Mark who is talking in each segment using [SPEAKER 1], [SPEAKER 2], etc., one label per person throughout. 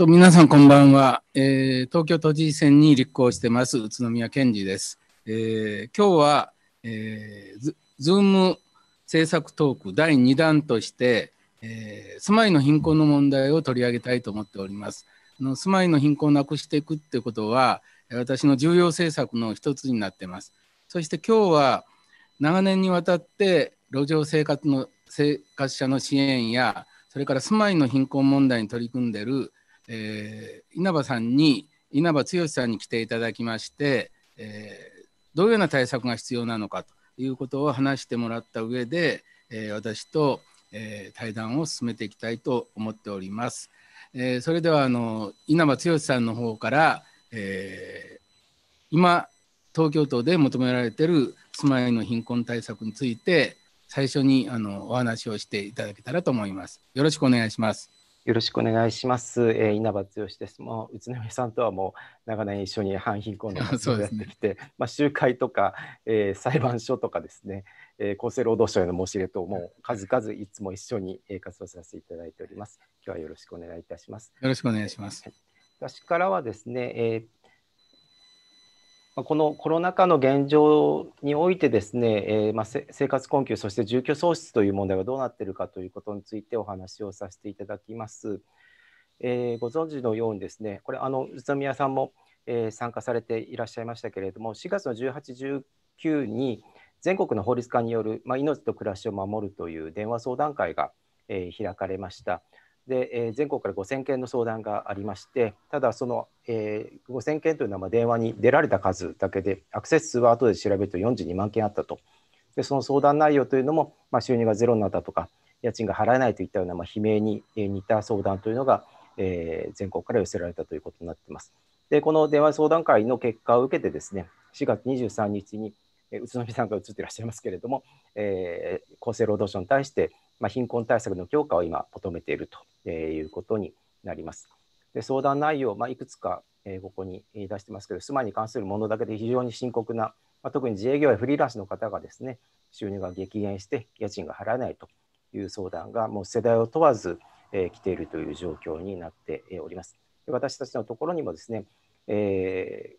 [SPEAKER 1] と皆さんこんばんは、えー、東京都知事選に立候補してます宇都宮健二です。えー、今日は、えー、ズーム政策トーク第2弾として、えー、住まいの貧困の問題を取り上げたいと思っております。あの住まいの貧困をなくしていくってことは私の重要政策の一つになってます。そして今日は長年にわたって路上生活の生活者の支援やそれから住まいの貧困問題に取り組んでいるえー、稲葉さんに稲葉剛さんに来ていただきまして、えー、どういうような対策が必要なのかということを話してもらった上で、えー、私と、えー、対談を進めていきたいと思っております。えー、それではあの稲葉剛さんの方から、えー、今東京都で求められている住まいの貧困対策について最初にあのお話をしていただけたらと思います。よろしくお願いします。
[SPEAKER 2] よろしくお願いします。えー、稲葉剛です。もう宇都宮さんとはもう長年一緒に反貧困の活動をやってきて、ね、まあ集会とか、えー、裁判所とかですね、えー、厚生労働省への申し入れともう数々いつも一緒に活動させていただいております。今日はよろしくお願いいたします。
[SPEAKER 1] よろしくお願いします。
[SPEAKER 2] 私からはですね、えー、このコロナ禍の現状においてですね、えー、まあ、生活困窮、そして住居喪失という問題がどうなっているかということについてお話をさせていただきます。えー、ご存知のようにですね、これ、あの宇都宮さんも、えー、参加されていらっしゃいましたけれども、4月の18、19に全国の法律家による、まあ、命と暮らしを守るという電話相談会が、え開かれました。で、えー、全国から5000件の相談がありましてただその、えー、5000件というのはま電話に出られた数だけでアクセス数は後で調べると42万件あったとでその相談内容というのも、まあ、収入がゼロになったとか家賃が払えないといったような、まあ、悲鳴に似た相談というのが、えー、全国から寄せられたということになっています。でこの電話相談会の結果を受けてですね4月23日に宇都宮さんが映っていらっしゃいますけれども、えー、厚生労働省に対して、まあ、貧困対策の強化を今求めているということになります。で相談内容、まあ、いくつか、ここに出してますけど、住まいに関するものだけで非常に深刻な、まあ、特に自営業やフリーランスの方がですね、収入が激減して家賃が払えないという相談がもう世代を問わず、えー、来ているという状況になっております。で私たちのところにもですね、え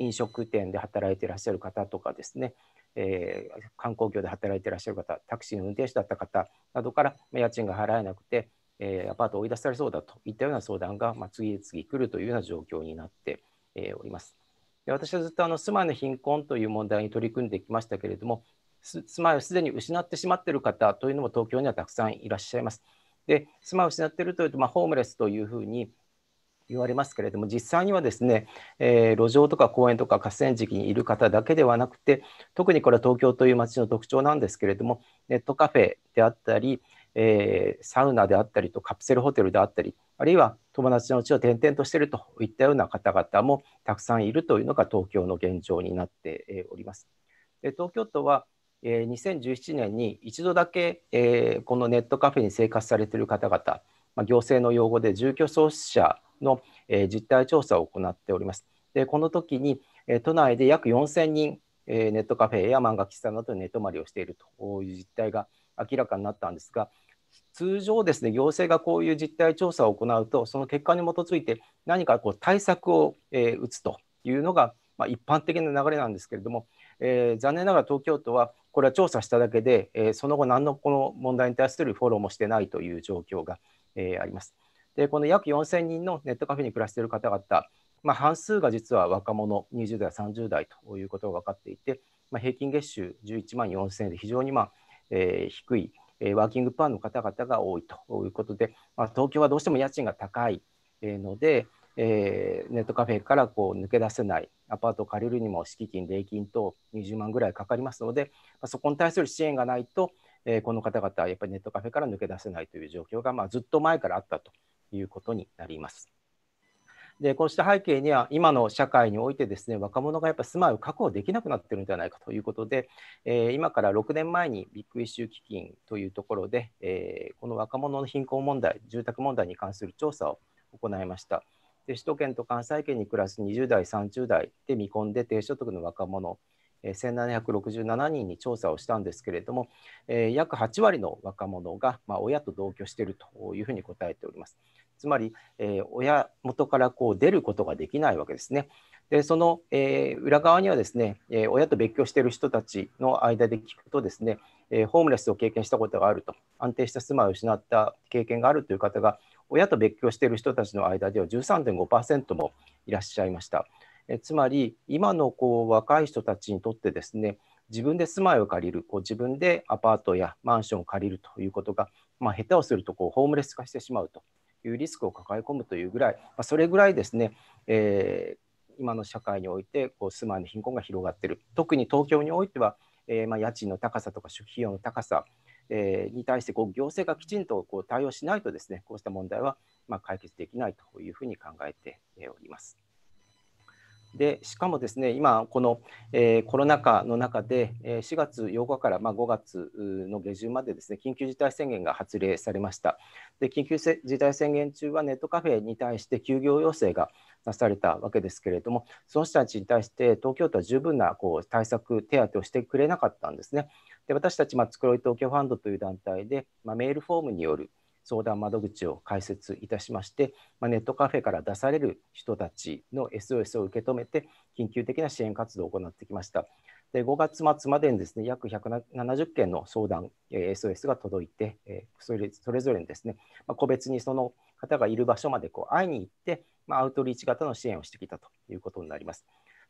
[SPEAKER 2] ー、飲食店で働いていらっしゃる方とかですね、えー、観光業で働いていらっしゃる方、タクシーの運転手だった方などから、家賃が払えなくて、えー、アパートを追い出されそうだといったような相談が、まあ、次々来るというような状況になって、えー、おります。で私はずっとあの住まいの貧困という問題に取り組んできましたけれども、住まいをすでに失ってしまっている方というのも東京にはたくさんいらっしゃいます。で住まいを失っているというと、まあ、ホームレスというふうに言われますけれども実際にはですね、えー、路上とか公園とか河川敷にいる方だけではなくて特にこれは東京という街の特徴なんですけれどもネットカフェであったり、えー、サウナであったりとカプセルホテルであったりあるいは友達のうちを転々としているといったような方々もたくさんいるというのが東京の現状になっております。で東京都は2017年に一度だけえこのネットカフェに生活されている方々、行政の用語で住居創出者の実態調査を行っております。でこの時に都内で約4000人ネットカフェや漫画喫茶などで寝泊まりをしているという実態が明らかになったんですが通常ですね行政がこういう実態調査を行うとその結果に基づいて何かこう対策を、え打つというのが、まあ、一般的な流れなんですけれども、えー、残念ながら東京都はこれは調査しただけで、えー、その後何のこの問題に対するフォローもしてないという状況が、えー、あります。でこの約4000人のネットカフェに暮らしている方々、まあ、半数が実は若者20代30代ということが分かっていて、まあ、平均月収11万4000円で非常に、まあえー、低い、えー、ワーキングプランの方々が多いということで、まあ、東京はどうしても家賃が高いので、えー、ネットカフェからこう抜け出せないアパートを借りるにも敷金礼金と20万ぐらいかかりますので、まあ、そこに対する支援がないと、えー、この方々はやっぱりネットカフェから抜け出せないという状況が、まあ、ずっと前からあったということになります。でこうした背景には今の社会においてですね若者がやっぱ住まいを確保できなくなっているんじゃないかということで、えー、今から6年前にビッグイシュー基金というところで、えー、この若者の貧困問題住宅問題に関する調査を行いました。で首都圏と関西圏に暮らす20代30代で見込んで低所得の若者1767人に調査をしたんですけれども、え、約8割の若者が、まあ、親と同居しているというふうに答えております。つまり、え、親元からこう出ることができないわけですね。でその、えー、裏側にはですね、え、親と別居している人たちの間で聞くとですね、え、ホームレスを経験したことがあると安定した住まいを失った経験があるという方が親と別居している人たちの間では13.5%もいらっしゃいました。えつまり今のこう若い人たちにとってですね自分で住まいを借りるこう自分でアパートやマンションを借りるということが、まあ、下手をするとこうホームレス化してしまうというリスクを抱え込むというぐらい、まあ、それぐらいですね、えー、今の社会においてこう住まいの貧困が広がっている特に東京においては、えー、まあ家賃の高さとか費用の高さ、え、に対してこう行政がきちんとこう対応しないとですねこうした問題はまあ解決できないというふうに考えております。でしかもですね今この、えー、コロナ禍の中で、え、4月8日から、まあ、5月の下旬までですね緊急事態宣言が発令されました。で緊急事態宣言中はネットカフェに対して休業要請がなされたわけですけれどもその人たちに対して東京都は十分なこう対策手当をしてくれなかったんですね。で私たち、まあ、つくろい東京ファンドという団体で、まあ、メールフォームによる相談窓口を開設いたしまして、まあ、ネットカフェから出される人たちの SOS を受け止めて緊急的な支援活動を行ってきました。で5月末までにですね約170件の相談、えー、SOS が届いて、えー、それそれぞれにですね、まあ、個別にその方がいる場所までこう会いに行って、まあ、アウトリーチ型の支援をしてきたということになります。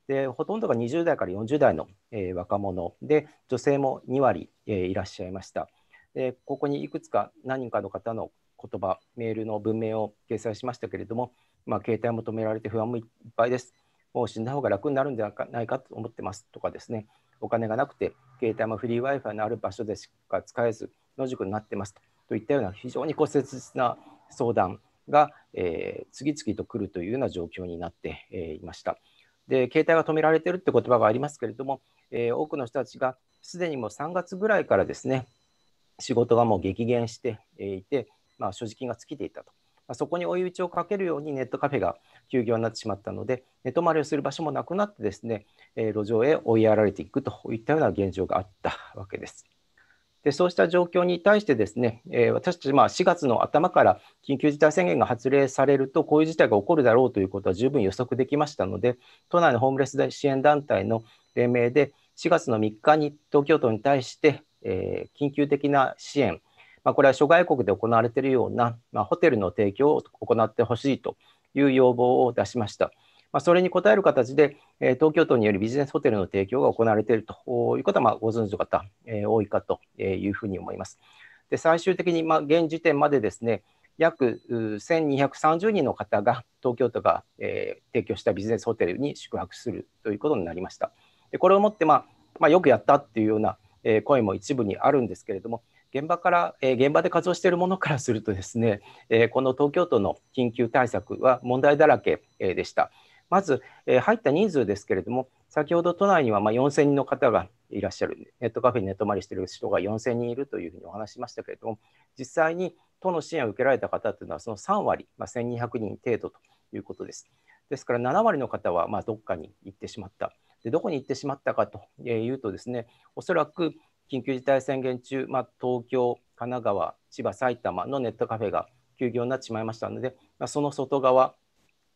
[SPEAKER 2] でほとんどが20代から40代の、えー、若者で女性も2割、えー、いらっしゃいました。でここにいくつか何人かの方の言葉メールの文明を掲載しましたけれども、まあ、携帯を求められて不安もいっぱいです。もう死んだ方が楽になるんじゃないかと思ってますとかですね。お金がなくて携帯もフリー Wi-Fi のある場所でしか使えず野宿になってますと。いったような非常に切実な相談が、えー、次々と来るというような状況になって、えー、いました。で携帯が止められてるって言葉がありますけれども、えー、多くの人たちがすでにもう3月ぐらいからですね仕事がもう激減していて、まあ、所持金が尽きていたと。まあ、そこに追い打ちをかけるようにネットカフェが休業になってしまったので、寝泊まりをする場所もなくなってですね、えー、路上へ追いやられていくといったような現状があったわけです。でそうした状況に対してですね、えー、私たちまあ4月の頭から緊急事態宣言が発令されるとこういう事態が起こるだろうということは十分予測できましたので都内のホームレス支援団体の連名で4月の3日に東京都に対してえー、緊急的な支援、まあ、これは諸外国で行われているような、まあ、ホテルの提供を行ってほしいという要望を出しました。まあ、それに応える形で、えー、東京都によるビジネスホテルの提供が行われているということは、まあ、ご存知の方、えー、多いかというふうに思います。で最終的に、まあ、現時点までですね、約1230人の方が東京都が、えー、提供したビジネスホテルに宿泊するということになりました。でこれをもって、まあまあ、よくやったっていうようなえ声も一部にあるんですけれども現場から、え現場で活動しているものからするとですね、えこの東京都の緊急対策は問題だらけ、えでした。まず、え入った人数ですけれども、先ほど都内にはま4000人の方がいらっしゃる、ネットカフェに寝泊まりしている人が4000人いるというふうにお話しましたけれども、実際に都の支援を受けられた方というのはその3割、まあ、1200人程度ということです。ですから7割の方はまどっかに行ってしまった。でどこに行ってしまったかというとですねおそらく緊急事態宣言中、まあ、東京神奈川千葉埼玉のネットカフェが休業になってしまいましたので、まあ、その外側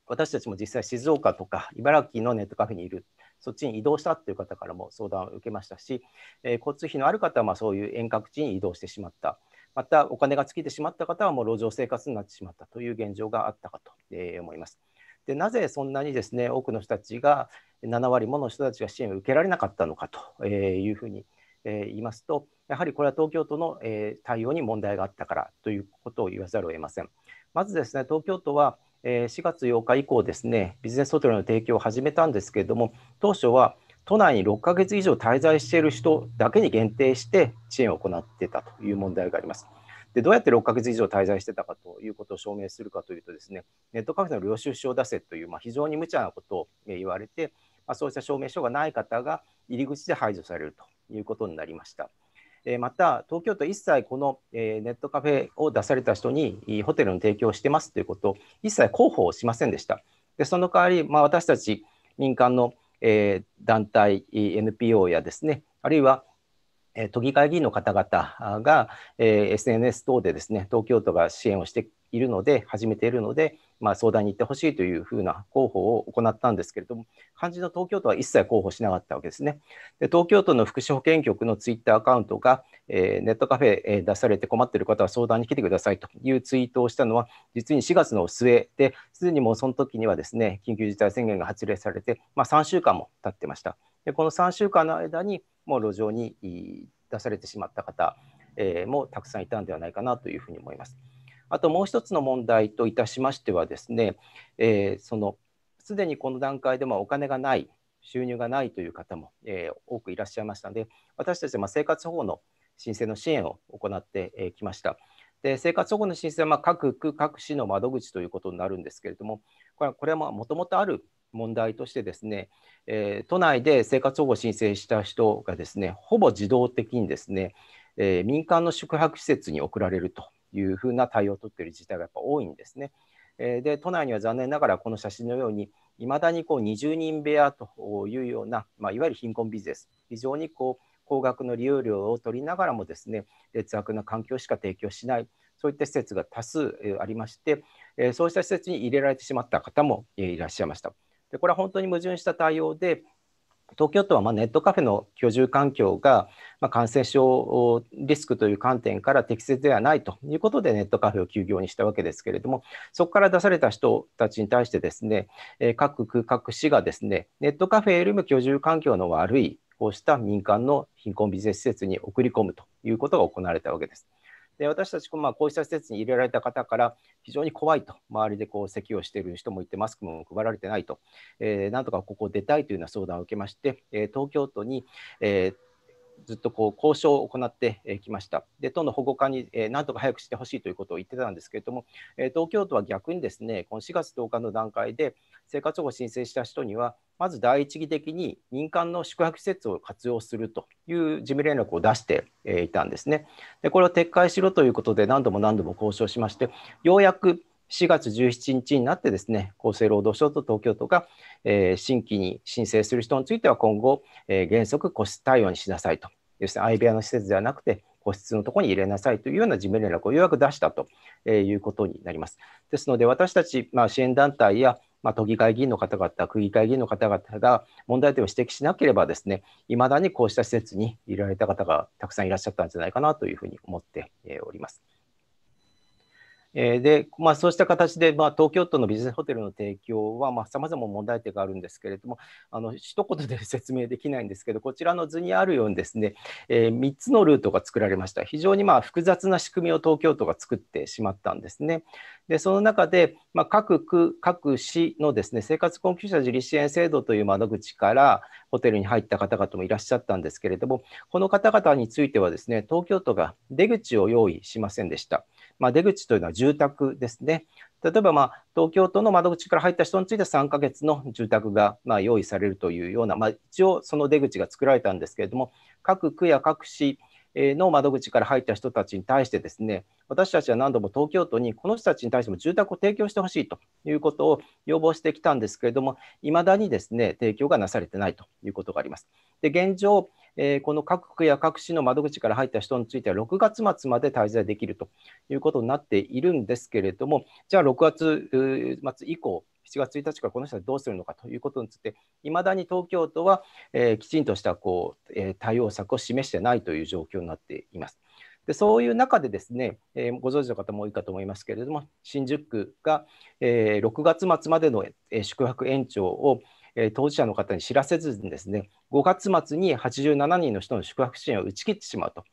[SPEAKER 2] 私たちも実際静岡とか茨城のネットカフェにいるそっちに移動したという方からも相談を受けましたし、えー、交通費のある方はまあそういう遠隔地に移動してしまったまたお金が尽きてしまった方はもう路上生活になってしまったという現状があったかと思います。でなぜそんなにですね多くの人たちが7割もの人たちが支援を受けられなかったのかというふうに言いますとやはりこれは東京都の対応に問題があったからということを言わざるを得ません。まずですね東京都は4月8日以降ですねビジネスホテルの提供を始めたんですけれども当初は都内に6ヶ月以上滞在している人だけに限定して支援を行っていたという問題があります。でどうやって6ヶ月以上滞在してたかということを証明するかというとですねネットカフェの領収書を出せという、まあ、非常に無茶なことを言われて、まあ、そうした証明書がない方が入り口で排除されるということになりました。また、東京都一切このネットカフェを出された人にホテルの提供をしてますということを一切広報しませんでした。でその代わり、まあ、私たち民間の団体、NPO やですね、あるいは都議会議員の方々が、え、SNS 等でですね東京都が支援をしているので、始めているので、まあ、相談に行ってほしいというふうな広報を行ったんですけれども、肝心の東京都は一切広報しなかったわけですね。で東京都の福祉保健局のツイッターアカウントが、えー、ネットカフェ、え出されて困っている方は相談に来てくださいというツイートをしたのは、実に4月の末で、すでにもうその時にはですね、緊急事態宣言が発令されて、まあ、3週間も経ってました。でこの3週間の間に、もう路上に出されてしまった方、えー、もたくさんいたんではないかなというふうに思います。あともう一つの問題といたしましてはですね、えー、そのすでにこの段階でもお金がない、収入がないという方も、えー、多くいらっしゃいましたので、私たちは生活保護の申請の支援を行ってきました。で生活保護の申請はま各区、各市の窓口ということになるんですけれども、これはこれはもともとある問題としてですね、えー、都内で生活保護申請した人がですね、ほぼ自動的にですね、えー、民間の宿泊施設に送られるというふうな対応を取っている自治体がやっぱ多いんですね。えー、で都内には残念ながらこの写真のようにいまだにこう20人部屋というような、まあ、いわゆる貧困ビジネス非常にこう高額の利用料を取りながらもですね劣悪な環境しか提供しないそういった施設が多数ありまして、えそうした施設に入れられてしまった方もいらっしゃいました。でこれは本当に矛盾した対応で東京都はまネットカフェの居住環境がま感染症リスクという観点から適切ではないということでネットカフェを休業にしたわけですけれどもそこから出された人たちに対してですね各区各市がですねネットカフェよりも居住環境の悪いこうした民間の貧困ビジネス施設に送り込むということが行われたわけです。で私たち、まあ、こうした施設に入れられた方から非常に怖いと、周りでこう咳をしている人もいて、マスクも配られてないと、えー、なんとかここを出たいというような相談を受けまして、え、東京都に、えーずっとこう交渉を行ってきました。で、都の保護課に、えー、なんとか早くしてほしいということを言ってたんですけれども、えー、東京都は逆にですね、この4月10日の段階で生活保護を申請した人には、まず第一義的に民間の宿泊施設を活用するという事務連絡を出していたんですね。でこれを撤回しろということで何度も何度も交渉しまして、ようやく4月17日になってですね、厚生労働省と東京都が、えー、新規に申請する人については今後、えー、原則個室対応にしなさいと。要するに相部屋の施設ではなくて、個室のところに入れなさいというような事務連絡をようやく出したということになります。ですので、私たち、まあ、支援団体やまあ、都議会議員の方々、区議会議員の方々が問題点を指摘しなければですね、いまだにこうした施設に入れられた方がたくさんいらっしゃったんじゃないかなというふうに思っております。えで、まあ、そうした形で、まあ、東京都のビジネスホテルの提供はさまざ、ま問題点があるんですけれども、あの一言で 説明できないんですけど、こちらの図にあるようにですね、えー、3つのルートが作られました。非常にまあ複雑な仕組みを東京都が作ってしまったんですね。でその中で、まあ、各区、各市のですね生活困窮者自立支援制度という窓口からホテルに入った方々もいらっしゃったんですけれども、この方々についてはですね東京都が出口を用意しませんでした。まあ、出口というのは住宅ですね。例えば、まあ、東京都の窓口から入った人について3ヶ月の住宅がまあ用意されるというような、まあ、一応その出口が作られたんですけれども、各区や各市の窓口から入った人たちに対してですね、私たちは何度も東京都にこの人たちに対しても住宅を提供してほしいということを要望してきたんですけれども、いまだにですね、提供がなされてないということがあります。で、現状、えー、この各区や各市の窓口から入った人については6月末まで滞在できるということになっているんですけれども、じゃあ6月末以降、7月1日からこの人はどうするのかということについて、いまだに東京都は、えー、きちんとしたこう、えー、対応策を示してないという状況になっています。でそういう中でですね、えー、ご存知の方も多いかと思いますけれども、新宿区が、えー、6月末までの、えー、宿泊延長を、え、当事者の方に知らせずにですね、5月末に87人の人の宿泊支援を打ち切ってしまうと。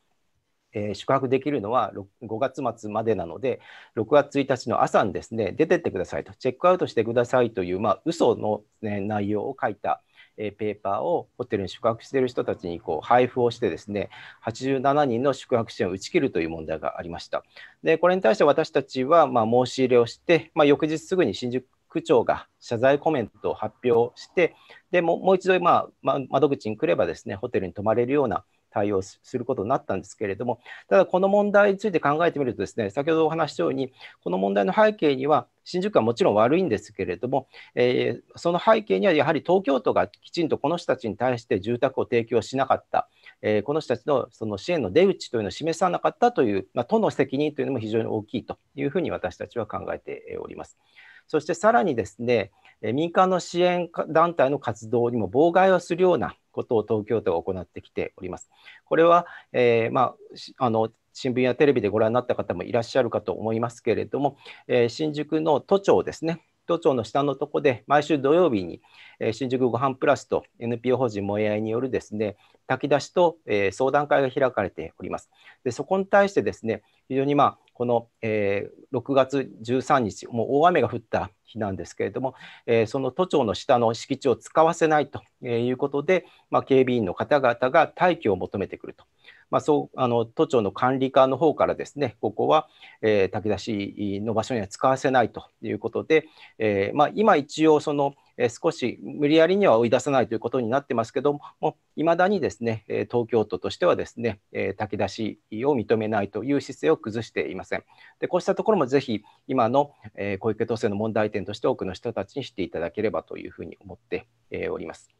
[SPEAKER 2] えー、宿泊できるのは5月末までなので、6月1日の朝にですね、出てってくださいと、チェックアウトしてくださいという、まあ、嘘の、ね、内容を書いた、え、ペーパーをホテルに宿泊している人たちにこう配布をしてですね、87人の宿泊支援を打ち切るという問題がありました。で、これに対して私たちは、まあ、申し入れをして、まあ、翌日すぐに新宿区長が謝罪コメントを発表して、でももう一度、まあ、窓口に来ればですね、ホテルに泊まれるような対応することになったんですけれども、ただこの問題について考えてみるとですね、先ほどお話したように、この問題の背景には、新宿はもちろん悪いんですけれども、えー、その背景にはやはり東京都がきちんとこの人たちに対して住宅を提供しなかった、えー、この人たちのその支援の出口というのを示さなかったという、まあ、都の責任というのも非常に大きいというふうに私たちは考えております。そしてさらにですね、民間の支援団体の活動にも妨害をするようなことを東京都が行ってきております。これは、えー、まあ、あの新聞やテレビでご覧になった方もいらっしゃるかと思いますけれども、えー、新宿の都庁ですね、都庁の下のとこで毎週土曜日に、えー、新宿ごはんプラスと NPO 法人もえあいによるですね炊き出しと、えー、相談会が開かれております。でそこに対してですね非常にまあこの、えー、6月13日もう大雨が降った日なんですけれども、えー、その都庁の下の敷地を使わせないということで、まあ、警備員の方々が退去を求めてくると。まあ、そうあの都庁の管理課の方からですねここは、えー、炊き出しの場所には使わせないということで、えーまあ、今一応そのえ少し無理やりには追い出さないということになってますけども、いまだにですね、東京都としてはですねえ、炊き出しを認めないという姿勢を崩していません。でこうしたところもぜひ今のえ小池都政の問題点として多くの人たちに知っていただければというふうに思ってえおります。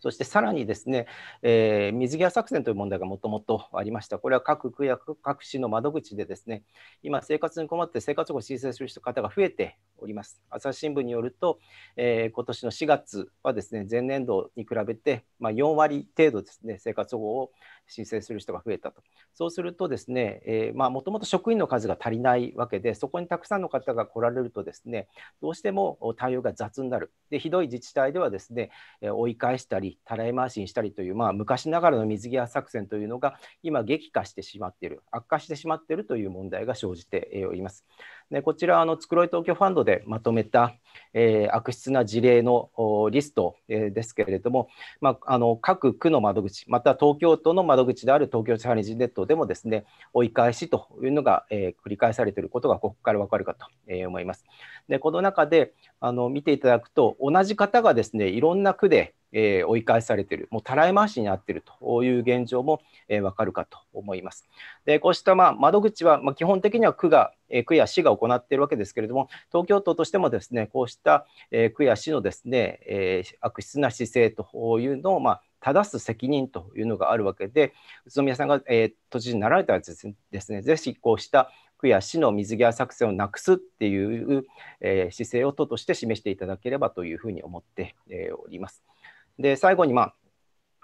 [SPEAKER 2] そしてさらにですね、えー、水際作戦という問題がもともとありました。これは各区や各市の窓口でですね、今生活に困って生活保護を申請する方が増えております。朝日新聞によると、えー、今年の4月はですね、前年度に比べて、まあ、4割程度ですね、生活保護を申請する人が増えたと。そうするとですね、えー、まあもともと職員の数が足りないわけで、そこにたくさんの方が来られるとですね、どうしても対応が雑になる。で、ひどい自治体ではですね、追い返したり、たらい回しにしたりという、まあ、昔ながらの水際作戦というのが今激化してしまっている、悪化してしまっているという問題が生じております。でこちらあのつくろい東京ファンドでまとめた、えー、悪質な事例のリスト、えー、ですけれども、まあ、あの各区の窓口また東京都の窓口である東京チャレンジネットでもですね追い返しというのが、えー、繰り返されていることがここから分かるかと思います。でこの中であの見ていただくと同じ方がですねいろんな区でえー、追い返されている、もうたらい回しになっているという現状も、えー、分かるかと思います。でこうしたまあ窓口は、まあ、基本的には区が、えー、区や市が行っているわけですけれども、東京都としてもですねこうした、えー、区や市のですね、えー、悪質な姿勢というのを、まあ、正す責任というのがあるわけで、宇都宮さんが、えー、都知事になられたらですね、ぜひこうした区や市の水際作戦をなくすっていう、えー、姿勢を都として示していただければというふうに思って、えー、おります。で最後に、まあ、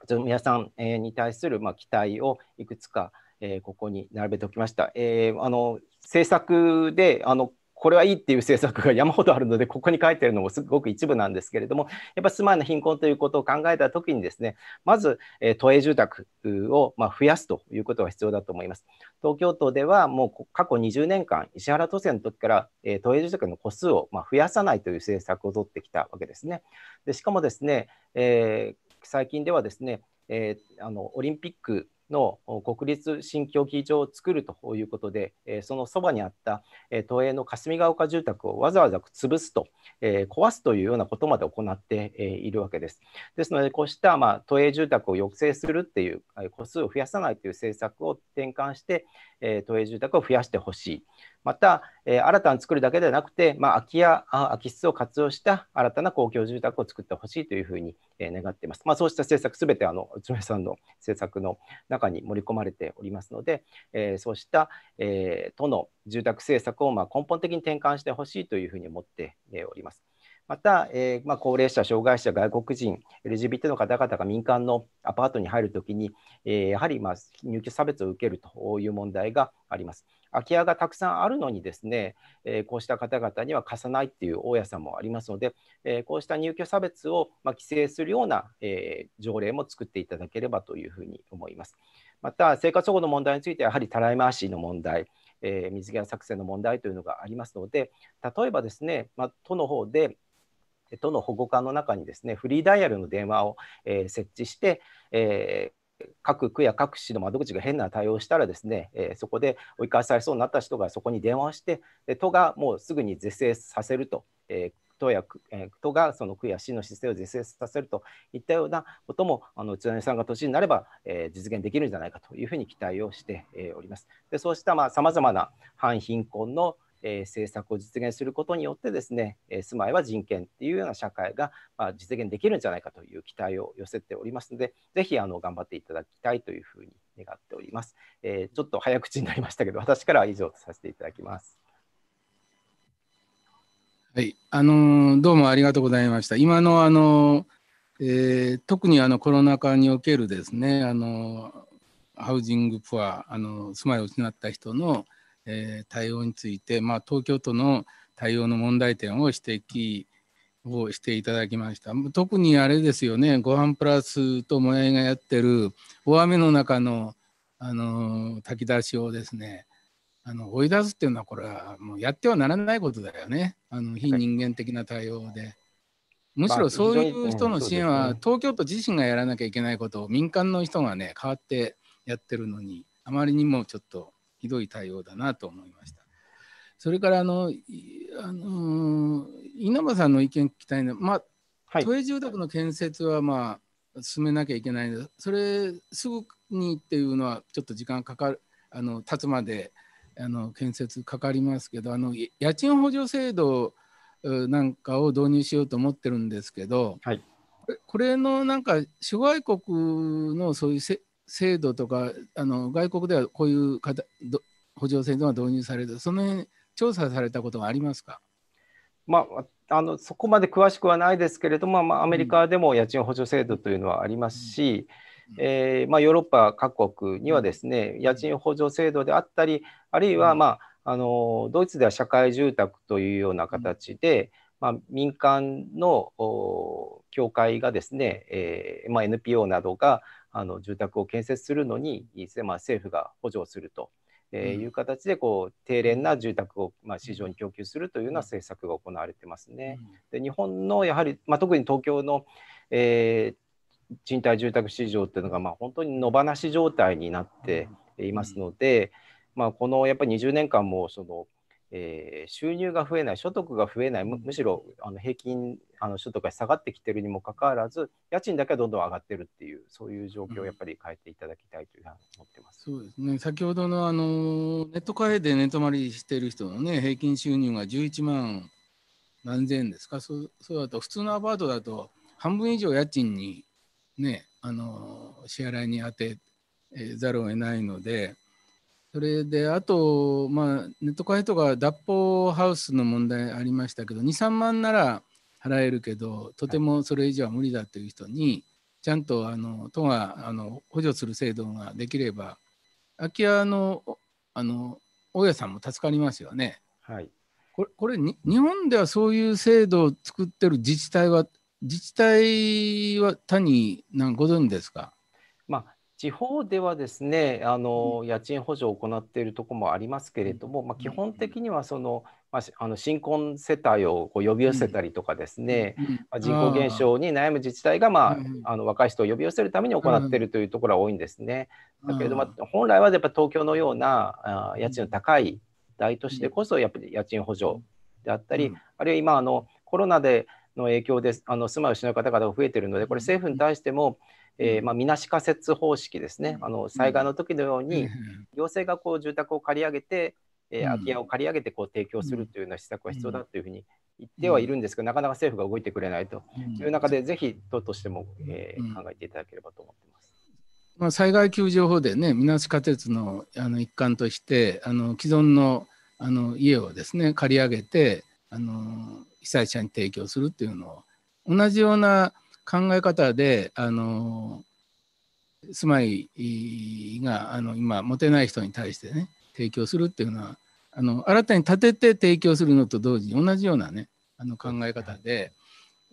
[SPEAKER 2] 皆さんに対する、まあ、期待をいくつか、えー、ここに並べておきました。えー、あの政策であのこれはいいっていう政策が山ほどあるので、ここに書いてるのもすごく一部なんですけれども、やっぱ住まいの貧困ということを考えたときにですね、まず、え都営住宅をま増やすということが必要だと思います。東京都ではもう過去20年間、石原都政の時から、え都営住宅の戸数をま増やさないという政策を取ってきたわけですね。でしかもですね、えー、最近ではですね、えー、あのオリンピックの国立新競技場を作るということで、そのそばにあった都営の霞ヶ丘住宅をわざわざ潰すと、壊すというようなことまで行っているわけです。ですので、こうしたまあ都営住宅を抑制するっていう、個数を増やさないという政策を転換して、都営住宅を増やしてほしい。また、えー、新たに作るだけではなくて、まあ、空き家、空き室を活用した新たな公共住宅を作ってほしいというふうに、えー、願っています。まあ、そうした政策、すべてあの宇都宮さんの政策の中に盛り込まれておりますので、えー、そうした、えー、都の住宅政策をまあ根本的に転換してほしいというふうに思っております。また、えーまあ、高齢者、障害者、外国人、LGBT の方々が民間のアパートに入るときに、えー、やはり、まあ、入居差別を受けるという問題があります。空き家がたくさんあるのにですね、え、こうした方々には貸さないっていう大家さんもありますので、え、こうした入居差別を、ま、規制するような、え、条例も作っていただければというふうに思います。また、生活保護の問題については、やはりたらい回しの問題、え、水際作戦の問題というのがありますので、例えばですね、まあ、都の方で、都の保護課の中にですね、フリーダイヤルの電話を、え、設置して、え各区や各市の窓口が変な対応したらですね、えー、そこで追い返されそうになった人がそこに電話をしてで、都がもうすぐに是正させると、えー、都や、えー、都がその区や市の姿勢を是正させるといったようなことも、あの宇都宮さんが年になれば、えー、実現できるんじゃないかというふうに期待をして、え、おります。でそうしたさまざ、まな反貧困のえー、政策を実現することによってですね、えー、住まいは人権っていうような社会が、まあ、実現できるんじゃないかという期待を寄せておりますので、ぜひあの頑張っていただきたいというふうに願っております。えー、ちょっと早口になりましたけど、私からは以上とさせていただきます。
[SPEAKER 1] はい、あのどうもありがとうございました。今のあの、えー、特にあのコロナ禍におけるですね、あのハウジングプアあの住まいを失った人の、えー、対応について、まあ、東京都の対応の問題点を指摘をしていただきました。特にあれですよね、ごはんプラスともやいがやってる大雨の中のあの炊き出しをですね、あの追い出すっていうのはこれはもうやってはならないことだよねあの非人間的な対応で。むしろそういう人の支援は東京都自身がやらなきゃいけないことを民間の人がね変わってやってるのにあまりにもちょっとひどい対応だなと思いました。それからあのあの稲葉さんの意見聞きたいのは、まあ、はい、都営住宅の建設はまあ進めなきゃいけないのでそれすぐにっていうのはちょっと時間かかるあの経つまであの建設かかりますけどあの家賃補助制度なんかを導入しようと思ってるんですけど、はい、これのなんか諸外国のそういう制度とかあの外国ではこういう補助制度が導入される。その辺調査されたことがありますか？
[SPEAKER 2] まあ、あのそこまで詳しくはないですけれども、まあ、アメリカでも家賃補助制度というのはありますし、えー、まあ、ヨーロッパ各国にはですね家賃補助制度であったりあるいは、まあ、あのドイツでは社会住宅というような形で、まあ、民間の協会がですね、えーまあ、NPO などがあの住宅を建設するのに、まあ、政府が補助をすると。えー、いう形でこう低廉な住宅を、まあ、市場に供給するというような政策が行われてますね。で日本のやはり、まあ、特に東京の、えー、賃貸住宅市場っていうのが、まあ、本当に野放し状態になっていますので、まあ、このやっぱり20年間もその、えー、収入が増えない所得が増えないむしろあの平均あの所得が下がってきてるにもかかわらず家賃だけはどんどん上がってるっていうそういう状況をやっぱり変えていただきたいというふうに思ってます。
[SPEAKER 1] そうですね。先ほどのあのネットカフェで寝泊まりしてる人のね平均収入が11万何千円ですか？そうそうだと普通のアパートだと半分以上家賃にねあの支払いに充てざるを得ないのでそれであと、まあ、ネットカフェとか脱法ハウスの問題ありましたけど23万なら払えるけどとてもそれ以上は無理だという人にちゃんとあの都があの補助する制度ができれば空き家のあの大家さんも助かりますよね。
[SPEAKER 2] はい、
[SPEAKER 1] これこれ日本ではそういう制度を作ってる自治体は自治体は他に何ご存知ですか？
[SPEAKER 2] まあ地方ではですねあの家賃補助を行っているところもありますけれども、まあ、基本的にはその、まあ、あの新婚世帯をこう呼び寄せたりとかですね、まあ、人口減少に悩む自治体が、まあ、あの若い人を呼び寄せるために行っているというところは多いんですね。だけれども、本来はやっぱ東京のようなあ家賃の高い大都市でこそやっぱり家賃補助であったり、あるいは今あのコロナでの影響であの住まいを失う方々が増えているのでこれ政府に対しても、えーまあ、みなし仮設方式ですね、あの災害の時のように、行政がこう住宅を借り上げて、えー、空き家を借り上げてこう提供するというような施策は必要だというふうに言ってはいるんですけど、なかなか政府が動いてくれないと。いう中で、ぜひ党としても、えー、考えていただければと思っています。
[SPEAKER 1] まあ、災害救助法でね、みなし仮設のあの一環として、あの既存のあの家をですね、借り上げて、あの被災者に提供するっていうのを、同じような考え方であの住まいがあの今持てない人に対してね提供するっていうのはあの新たに建てて提供するのと同時に同じようなねあの考え方で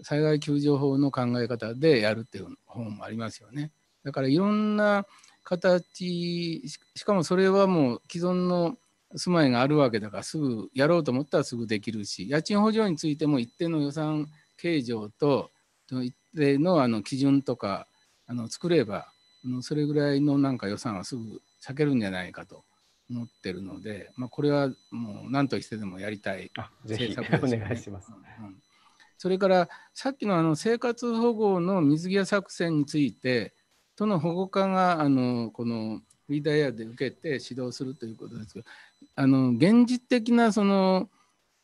[SPEAKER 1] 災害救助法の考え方でやるっていう本もありますよね。だからいろんな形しかもそれはもう既存の住まいがあるわけだからすぐやろうと思ったらすぐできるし家賃補助についても一定の予算計上と一定のあの基準とかあの作ればそれぐらいのなんか予算はすぐ避けるんじゃないかと思ってるので、まあ、これはもう何としてでもやりたい
[SPEAKER 2] 政策です、ね、お願いします、うん、
[SPEAKER 1] それからさっきのあの生活保護の水際作戦について都の保護課があのこのフリーダイヤで受けて指導するということですけどあの現実的なその,、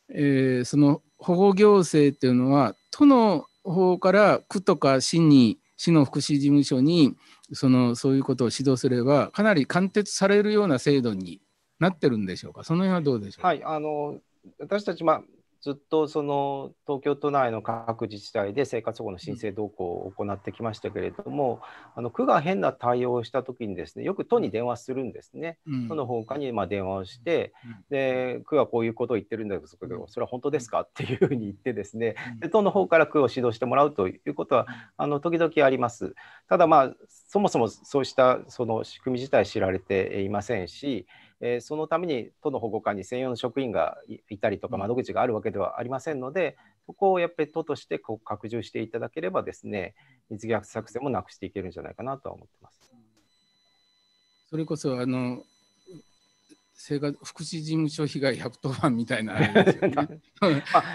[SPEAKER 1] えー、その保護行政っていうのは都の方から区とか市に市の福祉事務所にそのそういうことを指導すればかなり貫徹されるような制度になってるんでしょうか？その辺はどうでしょう？
[SPEAKER 2] か。はいあの私たち、まあ、ずっとその東京都内の各自治体で生活保護の申請動向を行ってきましたけれども、あの区が変な対応をしたときにですねよく都に電話するんですね、うん、都の方にま電話をして、うん、で区はこういうことを言ってるんだけどそれは本当ですかっていうふうに言ってですねで都の方から区を指導してもらうということはあの時々あります。ただまあそもそもそうしたその仕組み自体知られていませんし、えー、そのために都の保護官に専用の職員がいたりとか窓口があるわけではありませんので、そこをやっぱり都としてこう拡充していただければですね水逆作戦もなくしていけるんじゃないかなとは思ってます。
[SPEAKER 1] それこそあの生活福祉事務所被害110番みたいなね。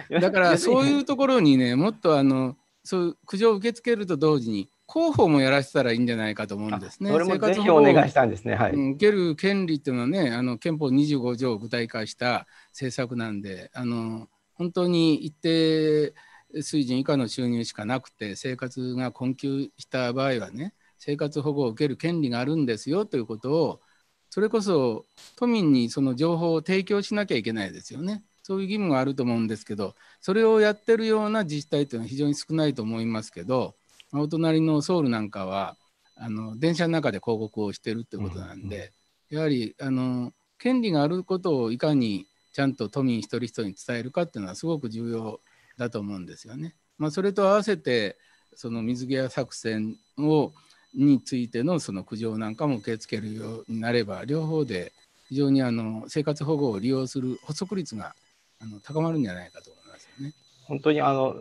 [SPEAKER 1] だからそういうところにねもっとあのそういう苦情を受け付けると同時に広報もやらせたらいいんじゃないかと思うんですね。
[SPEAKER 2] それもぜひお願いしたんですね。はい。
[SPEAKER 1] 受ける権利っていうのはね、あの憲法25条を具体化した政策なんで、あの本当に一定水準以下の収入しかなくて生活が困窮した場合はね、生活保護を受ける権利があるんですよということをそれこそ都民にその情報を提供しなきゃいけないですよね。そういう義務があると思うんですけど、それをやってるような自治体というのは非常に少ないと思いますけど、お隣のソウルなんかはあの電車の中で広告をしてるってことなんで、うんうん、やはりあの権利があることをいかにちゃんと都民一人一人に伝えるかっていうのはすごく重要だと思うんですよね。まあ、それと合わせてその水際作戦をについてのその苦情なんかも受け付けるようになれば両方で非常にあの生活保護を利用する補足率があの高まるんじゃないかと思いますよね。
[SPEAKER 2] 本当にあの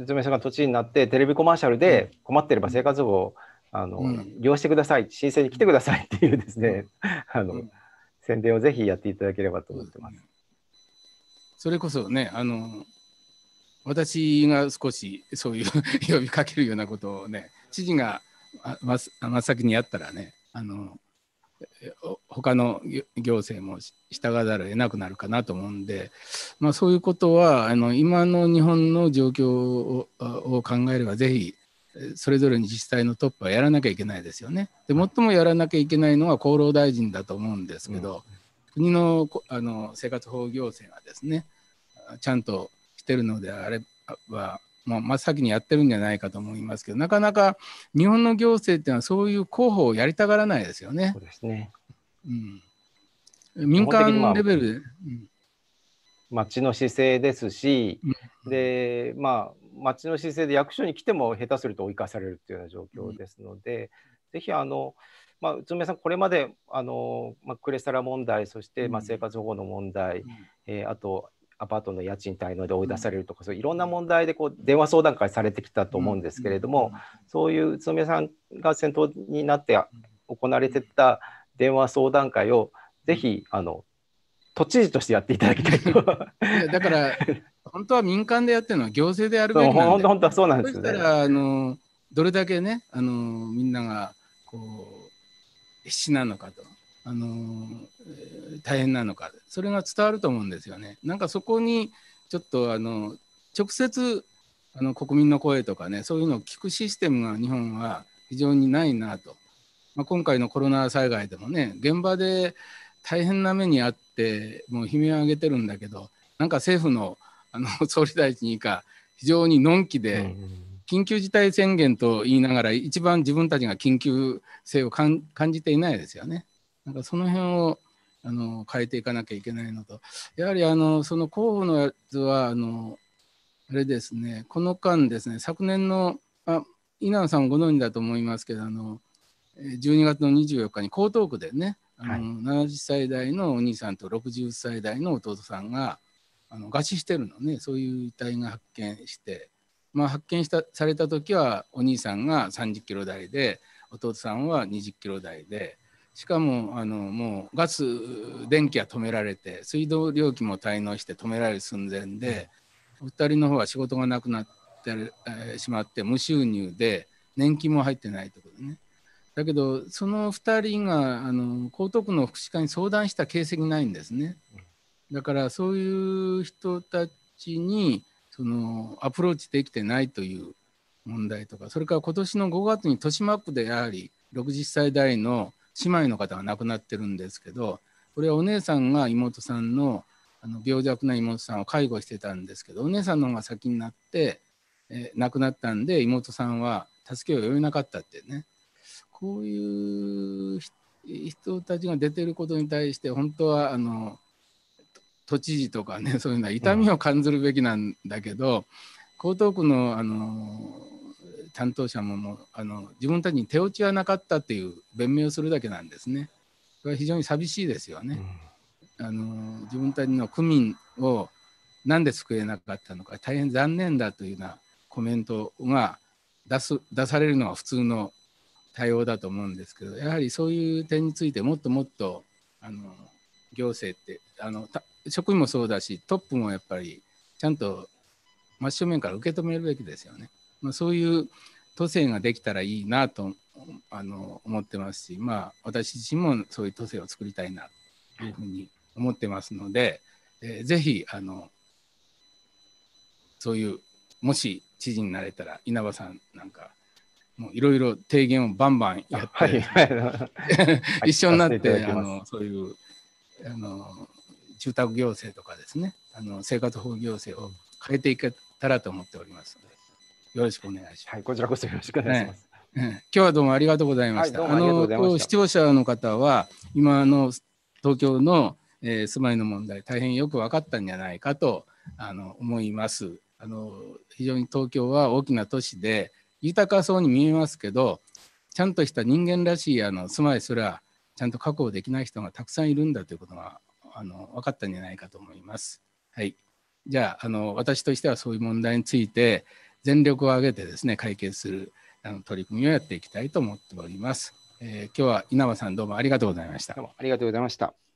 [SPEAKER 2] 説明書が土地になってテレビコマーシャルで困ってれば生活保護をあの、うん、利用してください。申請に来てくださいっていうですね、あの、うん、宣伝をぜひやっていただければと思ってます。
[SPEAKER 1] それこそねあの私が少しそういう 呼びかけるようなことをね知事が真っ先にやったらねあの他の行政も従わざるを得なくなるかなと思うんで、まあ、そういうことはあの今の日本の状況をを考えればぜひそれぞれの自治体のトップはやらなきゃいけないですよね。で最もやらなきゃいけないのは厚労大臣だと思うんですけど、うん、国のあの生活保護行政がですねちゃんとしてるのであればまあ、真っ先にやってるんじゃないかと思いますけどなかなか日本の行政っていうのはそういう広報をやりたがらないですよね。
[SPEAKER 2] そうですね、
[SPEAKER 1] うん、民間レベル。で、うん、
[SPEAKER 2] 町の姿勢ですし、うん、でまあ町の姿勢で役所に来ても下手すると追い返されるっていうような状況ですので、うん、ぜひあのまあ、宇都宮さん、これまであの、まあ、クレスタラ問題、そして、まあ、生活保護の問題、うん、えー、あとアパートの家賃滞納で追い出されるとか、そういろんな問題でこう電話相談会されてきたと思うんですけれども、そういう宇都宮さんが先頭になって行われてた電話相談会をぜひあの都知事としてやっていただきたいと。
[SPEAKER 1] だから本当は民間でやってるのは行政でやるべきなんで
[SPEAKER 2] 本当本当はそうなんですよ
[SPEAKER 1] ね。そしたらあのどれだけねあのみんながこう必死なのかと。あの大変なのかそれが伝わると思うんですよね。なんかそこにちょっとあの直接あの国民の声とかねそういうのを聞くシステムが日本は非常にないなと、まあ、今回のコロナ災害でもね現場で大変な目にあってもう悲鳴を上げてるんだけどなんか政府のあの 総理大臣以下非常にのんきで、緊急事態宣言と言いながら一番自分たちが緊急性を感じていないですよね。なんかその辺をあの変えていかなきゃいけないのと。やはりあのその候補のやつはあのあれですねこの間ですね昨年のあ稲野さんご存知だと思いますけどあの12月の24日に江東区でねあの、はい、70歳代のお兄さんと60歳代の弟さんがあの餓死してるのねそういう遺体が発見して、まあ、発見したされた時はお兄さんが30キロ台で弟さんは20キロ台でしかもあのもうガス電気は止められて水道料金も滞納して止められる寸前でお二人の方は仕事がなくなって、しまって無収入で年金も入ってないということでねだけどその2人があの江東区の福祉課に相談した形跡ないんですね。だからそういう人たちにそのアプローチできてないという問題とかそれから今年の5月に豊島区でやはり60歳代の姉妹の方が亡くなってるんですけどこれはお姉さんが妹さんのあの病弱な妹さんを介護してたんですけどお姉さんの方が先になって、えー、亡くなったんで妹さんは助けを呼べなかったってね。こういう人たちが出てることに対して本当はあの都知事とかねそういうのは痛みを感じるべきなんだけど、江東区のあの担当者ももあの自分たちに手落ちはなかったっていう弁明をするだけなんですね。これは非常に寂しいですよね。うん、あの自分たちの区民を何で救えなかったのか大変残念だというようなコメントが出す出されるのは普通の対応だと思うんですけどやはりそういう点についてもっともっとあの行政ってあの職員もそうだしトップもやっぱりちゃんと真正面から受け止めるべきですよね。まあ、そういう都政ができたらいいなとあの思ってますし、まあ、私自身もそういう都政を作りたいなというふうに思ってますので、えー、ぜひあのそういうもし知事になれたら稲葉さんなんかもういろいろ提言をバンバンやって、はいはい、一緒になってあのそういうあの住宅行政とかですねあの生活保護行政を変えていけたらと思っておりますのでよろしくお願いします。
[SPEAKER 2] はい、こちらこそよろしくお願いします。
[SPEAKER 1] ね、今日はどうもありがとうございました。はい、あの視聴者の方は今の東京の、えー、住まいの問題大変よく分かったんじゃないかとあの思います。あの非常に東京は大きな都市で豊かそうに見えますけどちゃんとした人間らしいあの住まいすらちゃんと確保できない人がたくさんいるんだということがあの分かったんじゃないかと思います。はい、じゃああの私としてはそういう問題について全力を挙げてですね解決するあの取り組みをやっていきたいと思っております。えー、今日は稲葉さんどうもありがとうございました。
[SPEAKER 2] ありがとうございました。